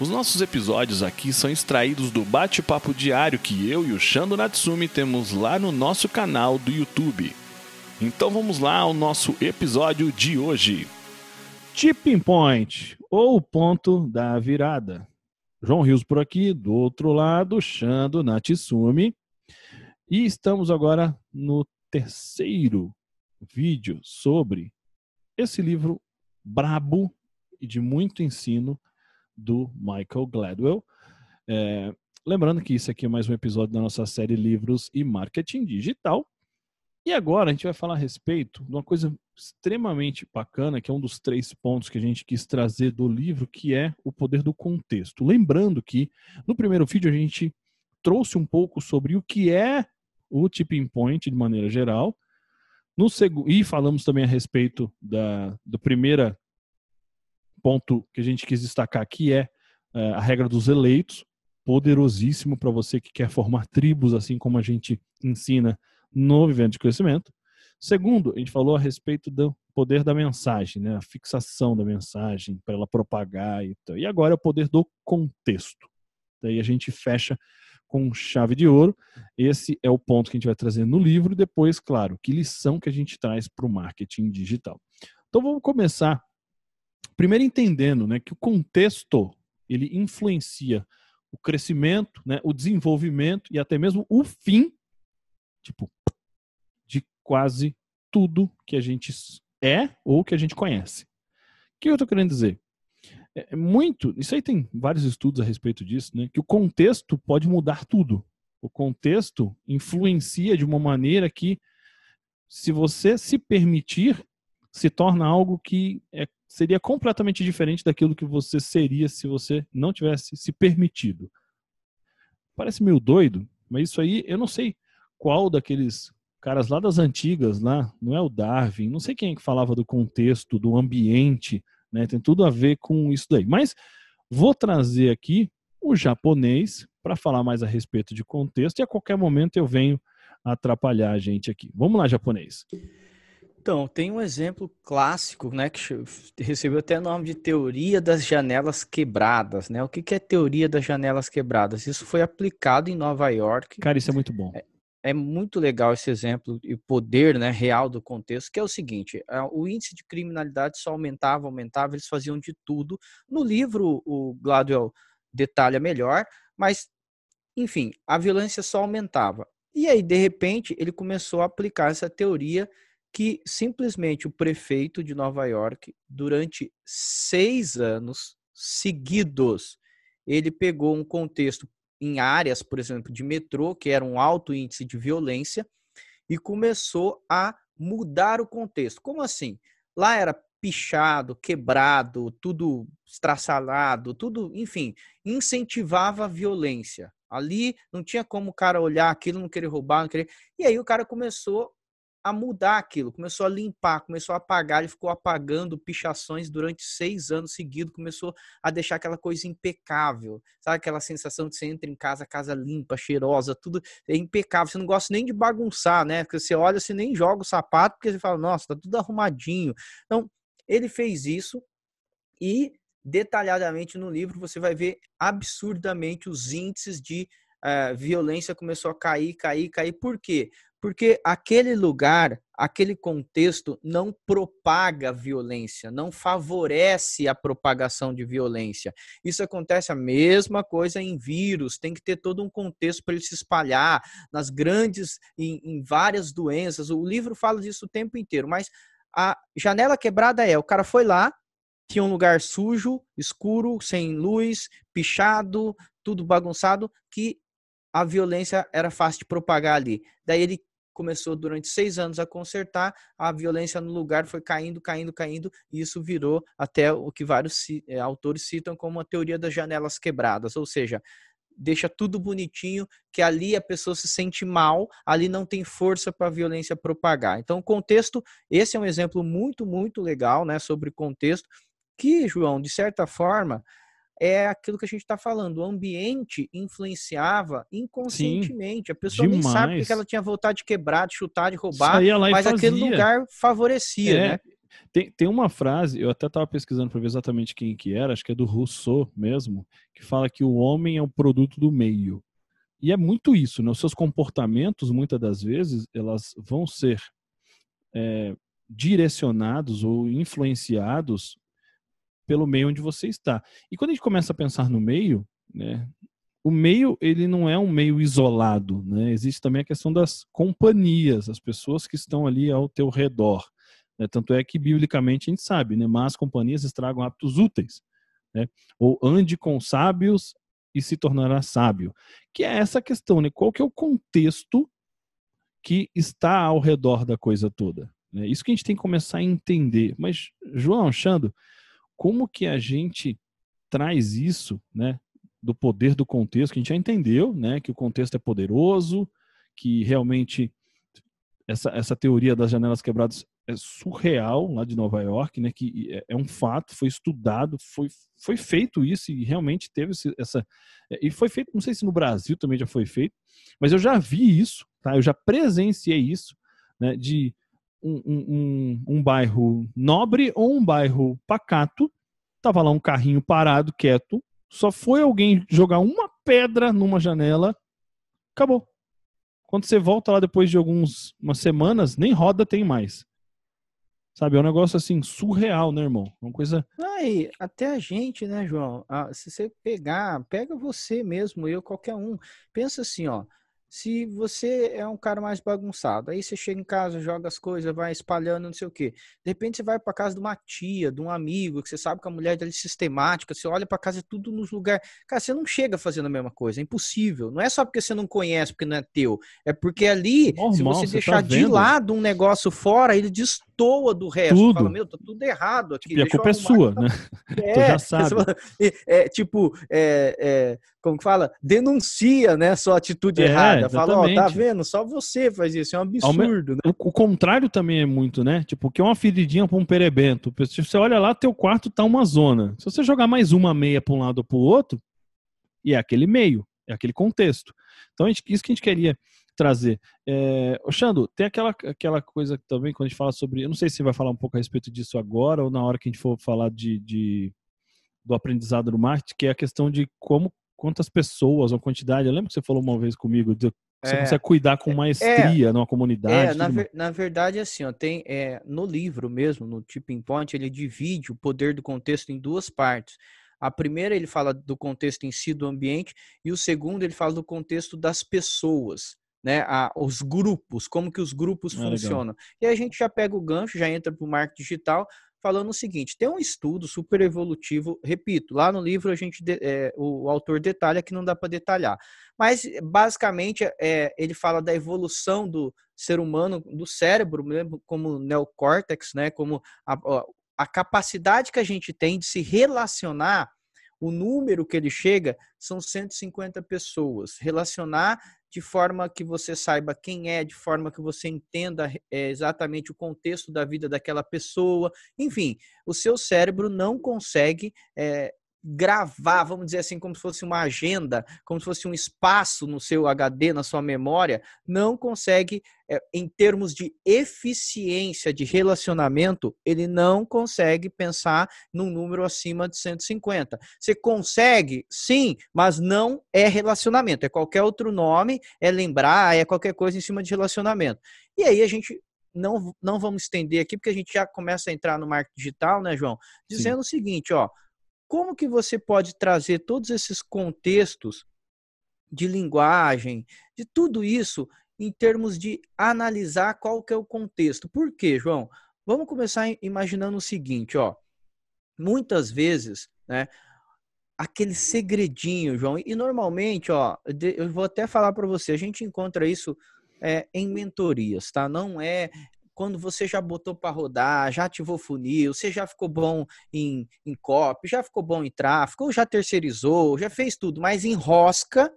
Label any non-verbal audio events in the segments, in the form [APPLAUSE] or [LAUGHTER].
Os nossos episódios aqui são extraídos do bate-papo diário que eu e o Shando Natsumi temos lá no nosso canal do YouTube. Então vamos lá ao nosso episódio de hoje. Tipping Point, ou ponto da virada. João Rios por aqui, do outro lado, Shando Natsumi. E estamos agora no terceiro vídeo sobre esse livro brabo e de muito ensino do Michael Gladwell. É, lembrando que isso aqui é mais um episódio da nossa série Livros e Marketing Digital. E agora a gente vai falar a respeito de uma coisa extremamente bacana, que é um dos três pontos que a gente quis trazer do livro, que é o poder do contexto. Lembrando que no primeiro vídeo a gente trouxe um pouco sobre o que é o tipping point de maneira geral. No segundo, e falamos também a respeito da do primeira ponto que a gente quis destacar aqui é, é a regra dos eleitos, poderosíssimo para você que quer formar tribos, assim como a gente ensina no Vivendo de Crescimento. Segundo, a gente falou a respeito do poder da mensagem, né? a fixação da mensagem para ela propagar e tal. E agora é o poder do contexto. Daí a gente fecha com chave de ouro. Esse é o ponto que a gente vai trazer no livro. Depois, claro, que lição que a gente traz para o marketing digital. Então vamos começar primeiro entendendo né, que o contexto ele influencia o crescimento, né, o desenvolvimento e até mesmo o fim, tipo, de quase tudo que a gente é ou que a gente conhece. O que eu estou querendo dizer? É, é muito, isso aí tem vários estudos a respeito disso, né, que o contexto pode mudar tudo. O contexto influencia de uma maneira que, se você se permitir, se torna algo que é seria completamente diferente daquilo que você seria se você não tivesse se permitido. Parece meio doido, mas isso aí eu não sei qual daqueles caras lá das antigas, lá, não é o Darwin, não sei quem é que falava do contexto, do ambiente, né? Tem tudo a ver com isso daí. Mas vou trazer aqui o japonês para falar mais a respeito de contexto e a qualquer momento eu venho atrapalhar a gente aqui. Vamos lá, japonês. Então, tem um exemplo clássico, né, que recebeu até o nome de teoria das janelas quebradas, né? O que, é teoria das janelas quebradas? Isso foi aplicado em Nova York. Cara, isso é muito bom. É, é muito legal esse exemplo e o poder né, real do contexto, que é o seguinte: o índice de criminalidade só aumentava, aumentava, eles faziam de tudo. No livro, o Gladwell detalha melhor, mas, enfim, a violência só aumentava. E aí, de repente, ele começou a aplicar essa teoria que simplesmente o prefeito de Nova York, durante seis anos seguidos, ele pegou um contexto em áreas, por exemplo, de metrô, que era um alto índice de violência, e começou a mudar o contexto. Como assim? Lá era pichado, quebrado, tudo estraçalado, tudo, enfim, incentivava a violência. Ali não tinha como o cara olhar aquilo, não querer roubar, não querer. E aí o cara começou a mudar aquilo, começou a limpar, começou a apagar, ele ficou apagando pichações durante seis anos seguidos, começou a deixar aquela coisa impecável, sabe aquela sensação de você entra em casa, casa limpa, cheirosa, tudo é impecável, você não gosta nem de bagunçar, né, porque você olha, você nem joga o sapato, porque você fala, nossa, tá tudo arrumadinho. Então, ele fez isso e detalhadamente no livro você vai ver absurdamente os índices de uh, violência começou a cair, cair, cair. Por quê? Porque aquele lugar, aquele contexto não propaga violência, não favorece a propagação de violência. Isso acontece a mesma coisa em vírus, tem que ter todo um contexto para ele se espalhar nas grandes, em, em várias doenças. O livro fala disso o tempo inteiro, mas a janela quebrada é: o cara foi lá, tinha um lugar sujo, escuro, sem luz, pichado, tudo bagunçado, que a violência era fácil de propagar ali. Daí ele começou durante seis anos a consertar, a violência no lugar foi caindo, caindo, caindo, e isso virou até o que vários é, autores citam como a teoria das janelas quebradas, ou seja, deixa tudo bonitinho, que ali a pessoa se sente mal, ali não tem força para a violência propagar. Então, contexto, esse é um exemplo muito, muito legal, né, sobre contexto, que, João, de certa forma, é aquilo que a gente está falando. O ambiente influenciava inconscientemente. Sim, a pessoa demais. nem sabe que ela tinha vontade de quebrar, de chutar, de roubar, mas aquele lugar favorecia, é, né? Tem, tem uma frase, eu até estava pesquisando para ver exatamente quem que era, acho que é do Rousseau mesmo, que fala que o homem é o produto do meio. E é muito isso, né? Os seus comportamentos, muitas das vezes, elas vão ser é, direcionados ou influenciados pelo meio onde você está. E quando a gente começa a pensar no meio, né, o meio ele não é um meio isolado, né? Existe também a questão das companhias, as pessoas que estão ali ao teu redor. Né? Tanto é que biblicamente a gente sabe, né? Más companhias estragam hábitos úteis, né? Ou ande com sábios e se tornará sábio. Que é essa questão, né? Qual que é o contexto que está ao redor da coisa toda? Né? Isso que a gente tem que começar a entender. Mas João, Xando, como que a gente traz isso, né, do poder do contexto, que a gente já entendeu, né, que o contexto é poderoso, que realmente essa, essa teoria das janelas quebradas é surreal lá de Nova York, né, que é, é um fato, foi estudado, foi, foi feito isso e realmente teve essa é, e foi feito, não sei se no Brasil também já foi feito, mas eu já vi isso, tá? Eu já presenciei isso, né, de um, um, um, bairro nobre ou um bairro pacato, tava lá um carrinho parado, quieto, só foi alguém jogar uma pedra numa janela, acabou. Quando você volta lá depois de algumas semanas, nem roda tem mais. Sabe, é um negócio assim surreal, né, irmão? Uma coisa. Aí, até a gente, né, João? Ah, se você pegar, pega você mesmo, eu, qualquer um. Pensa assim, ó se você é um cara mais bagunçado, aí você chega em casa, joga as coisas, vai espalhando, não sei o quê. De repente você vai para casa de uma tia, de um amigo, que você sabe que a mulher dele é sistemática, você olha para casa, é tudo nos lugares. Cara, você não chega fazendo a mesma coisa, é impossível. Não é só porque você não conhece, porque não é teu. É porque ali, Normal, se você, você deixar tá de lado um negócio fora, ele destoa do resto. Tudo. Fala, meu, tá tudo errado aqui. Tipo, e a culpa é sua, né? É, [LAUGHS] tu já [LAUGHS] sabe. É, tipo, é, é, como que fala? Denuncia, né, sua atitude é, errada. Fala, ó, tá vendo? Só você faz isso, é um absurdo, né? O, o, contrário também é muito, né? Tipo, que é uma feridinha pra um perebento. Se você olha lá, teu quarto tá uma zona. Se você jogar mais uma meia pra um lado ou pro outro, e é aquele meio, é aquele contexto. Então, isso que a gente queria trazer. É, Xando, tem aquela, aquela coisa também, quando a gente fala sobre. Eu não sei se vai falar um pouco a respeito disso agora ou na hora que a gente for falar de, de do aprendizado do marketing, que é a questão de como quantas pessoas ou quantidade. Eu lembro que você falou uma vez comigo de você é, consegue cuidar com é, maestria é, numa comunidade. É, na, ver, na, verdade, assim, ó, tem é, no livro mesmo, no Tipping Point, ele divide o poder do contexto em duas partes. A primeira ele fala do contexto em si do ambiente e o segundo ele fala do contexto das pessoas, né? A, os grupos, como que os grupos ah, funcionam. Legal. E a gente já pega o gancho, já entra para o marketing digital, falando o seguinte: tem um estudo super evolutivo, repito, lá no livro a gente é, o autor detalha que não dá para detalhar, mas basicamente é, ele fala da evolução do ser humano, do cérebro, mesmo como neocórtex, né, como a, a capacidade que a gente tem de se relacionar o número que ele chega são 150 pessoas. Relacionar de forma que você saiba quem é, de forma que você entenda é, exatamente o contexto da vida daquela pessoa. Enfim, o seu cérebro não consegue é, gravar, vamos dizer assim, como se fosse uma agenda, como se fosse um espaço no seu HD, na sua memória, não consegue, é, em termos de eficiência de relacionamento, ele não consegue pensar num número acima de 150. Você consegue, sim, mas não é relacionamento, é qualquer outro nome, é lembrar, é qualquer coisa em cima de relacionamento. E aí a gente não, não vamos estender aqui, porque a gente já começa a entrar no marketing digital, né, João? Dizendo sim. o seguinte, ó, como que você pode trazer todos esses contextos de linguagem, de tudo isso, em termos de analisar qual que é o contexto? Por quê, João? Vamos começar imaginando o seguinte, ó. Muitas vezes, né, aquele segredinho, João, e normalmente, ó, eu vou até falar para você, a gente encontra isso é, em mentorias, tá? Não é quando você já botou para rodar, já ativou funil, você já ficou bom em, em copy, já ficou bom em tráfego, ou já terceirizou, já fez tudo, mas enrosca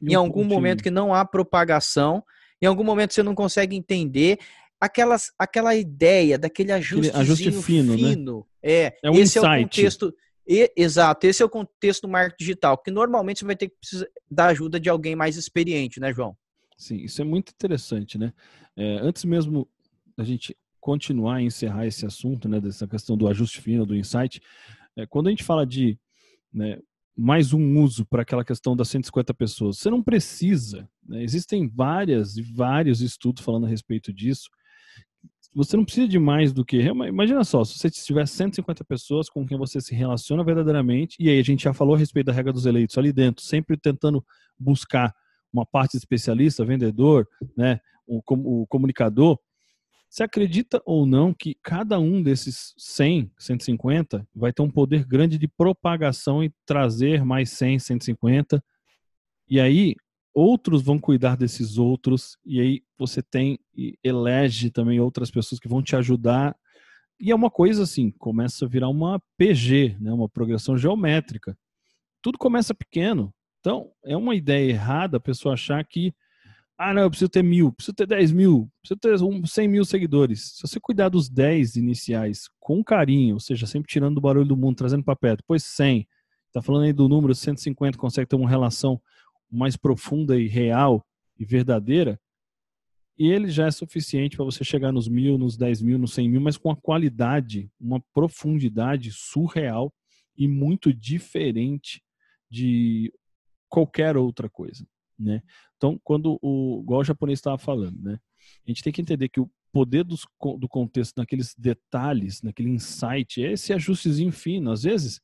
em algum momento que não há propagação, em algum momento você não consegue entender aquelas, aquela ideia daquele ajuste, ajuste fino, né? fino. Né? É, é um esse insight. é o contexto. E, exato, esse é o contexto do marketing digital, que normalmente você vai ter que precisar da ajuda de alguém mais experiente, né, João? Sim, isso é muito interessante, né? É, antes mesmo da gente continuar e encerrar esse assunto, né, dessa questão do ajuste fino, do insight, é, quando a gente fala de né, mais um uso para aquela questão das 150 pessoas, você não precisa, né, existem várias e vários estudos falando a respeito disso, você não precisa de mais do que. Imagina só, se você tiver 150 pessoas com quem você se relaciona verdadeiramente, e aí a gente já falou a respeito da regra dos eleitos ali dentro, sempre tentando buscar uma parte especialista, vendedor, né, o, o comunicador. Você acredita ou não que cada um desses 100, 150 vai ter um poder grande de propagação e trazer mais 100, 150? E aí, outros vão cuidar desses outros, e aí você tem e elege também outras pessoas que vão te ajudar. E é uma coisa assim, começa a virar uma PG, né, uma progressão geométrica. Tudo começa pequeno. Então, é uma ideia errada a pessoa achar que, ah, não, eu preciso ter mil, preciso ter 10 mil, preciso ter 100 mil seguidores. Se você cuidar dos 10 iniciais com carinho, ou seja, sempre tirando do barulho do mundo, trazendo para perto, depois 100, tá falando aí do número 150, consegue ter uma relação mais profunda e real e verdadeira, e ele já é suficiente para você chegar nos mil, nos dez mil, nos cem mil, mas com a qualidade, uma profundidade surreal e muito diferente de qualquer outra coisa, né? Então, quando o igual o japonês estava falando, né? A gente tem que entender que o poder dos, do contexto naqueles detalhes, naquele insight, é esse ajustezinho fino. Às vezes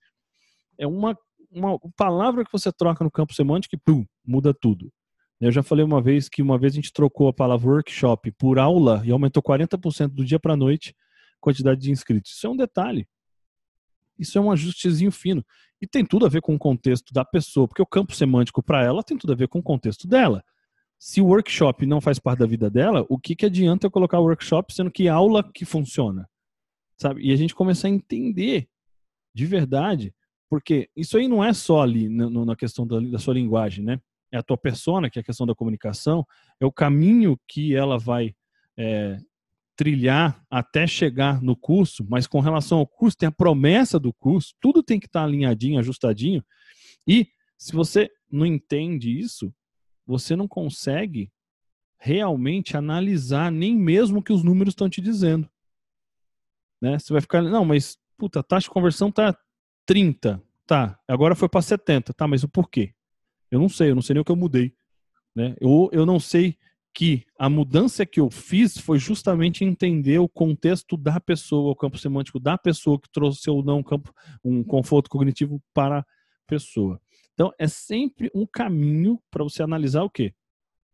é uma uma palavra que você troca no campo semântico e pum, muda tudo. Eu já falei uma vez que uma vez a gente trocou a palavra workshop por aula e aumentou 40% do dia para a noite a quantidade de inscritos. Isso é um detalhe. Isso é um ajustezinho fino. E tem tudo a ver com o contexto da pessoa, porque o campo semântico para ela tem tudo a ver com o contexto dela. Se o workshop não faz parte da vida dela, o que, que adianta eu colocar workshop sendo que aula que funciona? Sabe? E a gente começar a entender de verdade porque isso aí não é só ali no, na questão da, da, sua linguagem, né? É a tua persona, que é a questão da comunicação, é o caminho que ela vai é, trilhar até chegar no curso, mas com relação ao curso, tem a promessa do curso, tudo tem que estar tá alinhadinho, ajustadinho. E se você não entende isso, você não consegue realmente analisar nem mesmo o que os números estão te dizendo. Né? Você vai ficar, não, mas puta, a taxa de conversão tá 30. Tá, agora foi para 70. Tá, mas o porquê? Eu não sei, eu não sei nem o que eu mudei. Né? Eu, eu não sei que a mudança que eu fiz foi justamente entender o contexto da pessoa, o campo semântico da pessoa que trouxe ou não um, campo, um conforto cognitivo para a pessoa. Então, é sempre um caminho para você analisar o quê?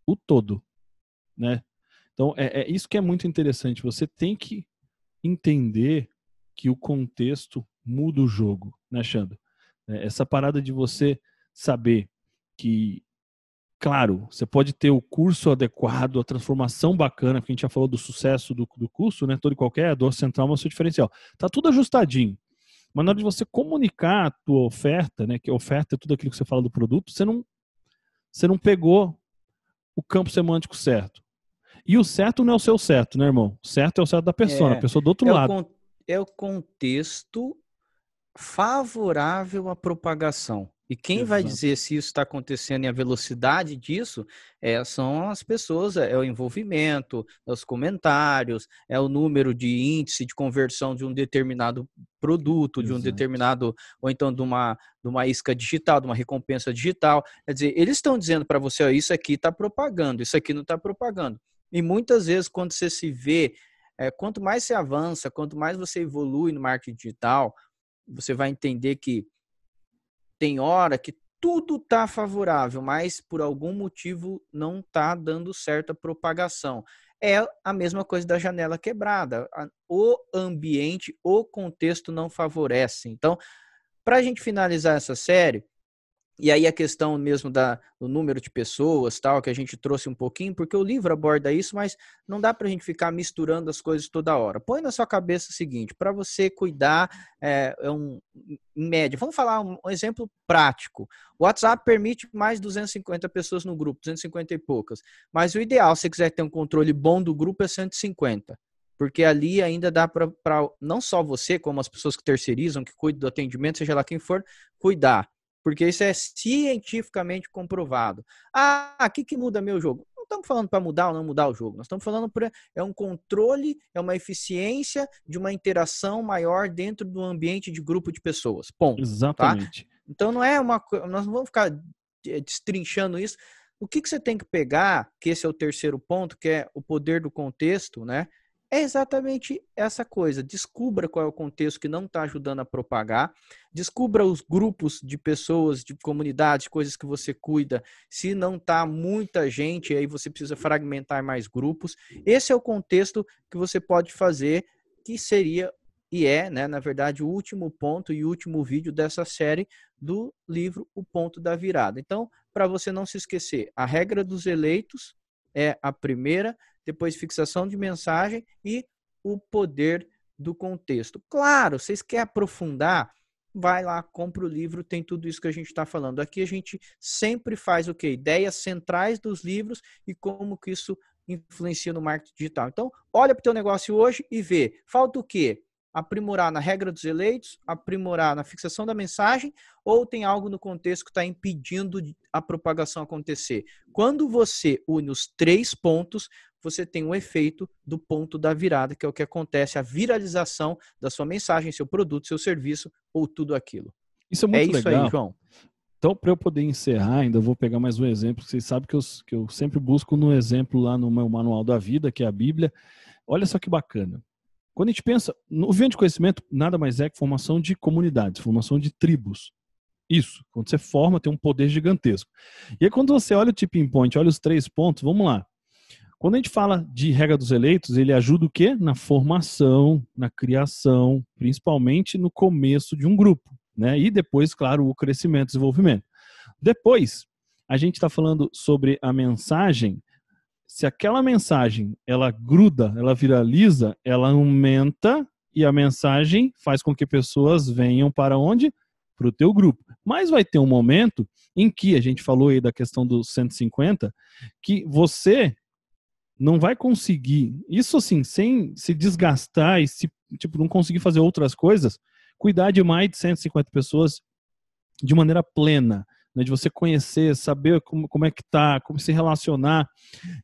O todo. Né? Então, é, é isso que é muito interessante. Você tem que entender que o contexto muda o jogo, né, Xandro? É, essa parada de você saber que, claro, você pode ter o curso adequado, a transformação bacana, porque a gente já falou do sucesso do, do curso, né? Todo e qualquer, a dor central é o seu diferencial. Tá tudo ajustadinho. Mas na hora de você comunicar a tua oferta, né? Que a oferta é tudo aquilo que você fala do produto, você não, você não pegou o campo semântico certo. E o certo não é o seu certo, né, irmão? O certo é o certo da pessoa, é, a pessoa do outro é lado. O é o contexto favorável à propagação. E quem Exato. vai dizer se isso está acontecendo e a velocidade disso é, são as pessoas, é, é o envolvimento, é os comentários, é o número de índice de conversão de um determinado produto, Exato. de um determinado, ou então de uma, de uma isca digital, de uma recompensa digital. Quer dizer, eles estão dizendo para você, ó, isso aqui está propagando, isso aqui não está propagando. E muitas vezes, quando você se vê, é, quanto mais você avança, quanto mais você evolui no marketing digital, você vai entender que tem hora que tudo está favorável, mas por algum motivo não está dando certa propagação. É a mesma coisa da janela quebrada. O ambiente, o contexto não favorece. Então, para a gente finalizar essa série, E aí a questão mesmo da, do número de pessoas, tal, que a gente trouxe um pouquinho, porque o livro aborda isso, mas não dá para a gente ficar misturando as coisas toda hora. Põe na sua cabeça o seguinte, para você cuidar, é, é, um, em média, vamos falar um, um, exemplo prático. O WhatsApp permite mais 250 pessoas no grupo, 250 e poucas. Mas o ideal, se você quiser ter um controle bom do grupo, é 150 porque ali ainda dá para não só você, como as pessoas que terceirizam, que cuidam do atendimento, seja lá quem for, cuidar porque isso é cientificamente comprovado. Ah, o que, que muda meu jogo? Não estamos falando para mudar ou não mudar o jogo, nós estamos falando para é um controle, é uma eficiência de uma interação maior dentro do ambiente de grupo de pessoas. Ponto. Tá? Exatamente. Tá? Então não é uma nós não vamos ficar eh, destrinchando isso. O que, que você tem que pegar, que esse é o terceiro ponto, que é o poder do contexto, né? É exatamente essa coisa. Descubra qual é o contexto que não está ajudando a propagar. Descubra os grupos de pessoas, de comunidades, coisas que você cuida. Se não está muita gente, aí você precisa fragmentar mais grupos. Esse é o contexto que você pode fazer, que seria e é, né, na verdade, o último ponto e último vídeo dessa série do livro O Ponto da Virada. Então, para você não se esquecer, a regra dos eleitos é a primeira depois fixação de mensagem e o poder do contexto. Claro, vocês querem aprofundar, vai lá, compra o livro, tem tudo isso que a gente está falando. Aqui a gente sempre faz o quê? Ideias centrais dos livros e como que isso influencia no marketing digital. Então, olha para o teu negócio hoje e vê. Falta o quê? aprimorar na regra dos eleitos, aprimorar na fixação da mensagem, ou tem algo no contexto que está impedindo a propagação acontecer? Quando você une os três pontos, você tem um efeito do ponto da virada, que é o que acontece, a viralização da sua mensagem, seu produto, seu serviço ou tudo aquilo. Isso é muito é isso legal. aí, João. Então, para eu poder encerrar, ainda vou pegar mais um exemplo. Vocês sabem que eu, que eu sempre busco no exemplo lá no meu manual da vida, que é a Bíblia. Olha só que bacana. Quando a gente pensa, o vento de conhecimento nada mais é que formação de comunidades, formação de tribos. Isso, quando você forma, tem um poder gigantesco. E aí, quando você olha o tipping point, olha os três pontos, vamos lá. Quando a gente fala de regra dos eleitos, ele ajuda o quê? Na formação, na criação, principalmente no começo de um grupo, né? E depois, claro, o crescimento, desenvolvimento. Depois, a gente está falando sobre a mensagem se aquela mensagem ela gruda, ela viraliza, ela aumenta e a mensagem faz com que pessoas venham para onde? Para o teu grupo. Mas vai ter um momento em que a gente falou aí da questão dos 150, que você não vai conseguir, isso assim, sem se desgastar e se tipo não conseguir fazer outras coisas, cuidar de mais de 150 pessoas de maneira plena né, de você conhecer, saber como, como é que tá, como se relacionar.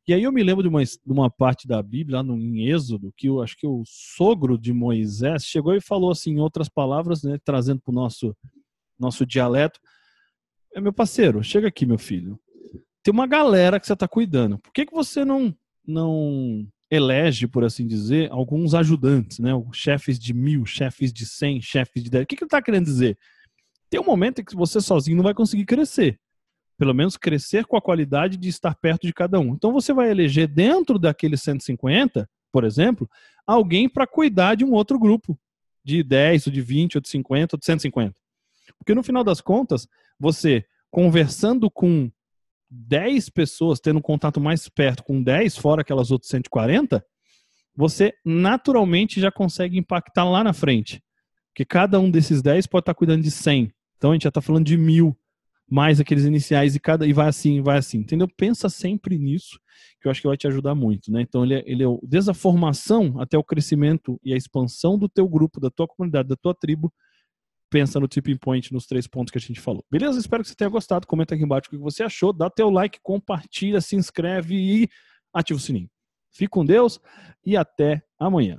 E aí eu me lembro de uma, de uma parte da Bíblia, lá no, em Êxodo, que eu acho que o sogro de Moisés chegou e falou assim, em outras palavras, né, trazendo para o nosso, nosso dialeto, é meu parceiro, chega aqui, meu filho. Tem uma galera que você está cuidando. Por que, que você não, não elege, por assim dizer, alguns ajudantes, né? Chefes de mil, chefes de cem, chefes de dez. O que, que ele está querendo dizer? tem um momento em que você sozinho não vai conseguir crescer. Pelo menos crescer com a qualidade de estar perto de cada um. Então você vai eleger dentro daqueles 150, por exemplo, alguém para cuidar de um outro grupo, de 10, ou de 20, ou de 50, ou de 150. Porque no final das contas, você conversando com 10 pessoas, tendo um contato mais perto com 10, fora aquelas outras 140, você naturalmente já consegue impactar lá na frente. Porque cada um desses 10 pode estar cuidando de 100. Então a gente já está falando de mil, mais aqueles iniciais e cada e vai assim, vai assim, entendeu? Pensa sempre nisso, que eu acho que vai te ajudar muito, né? Então ele é, ele é o, desde a formação até o crescimento e a expansão do teu grupo, da tua comunidade, da tua tribo, pensa no tipping point nos três pontos que a gente falou. Beleza? Espero que você tenha gostado. Comenta aqui embaixo o que você achou, dá teu like, compartilha, se inscreve e ativa o sininho. Fique com Deus e até amanhã.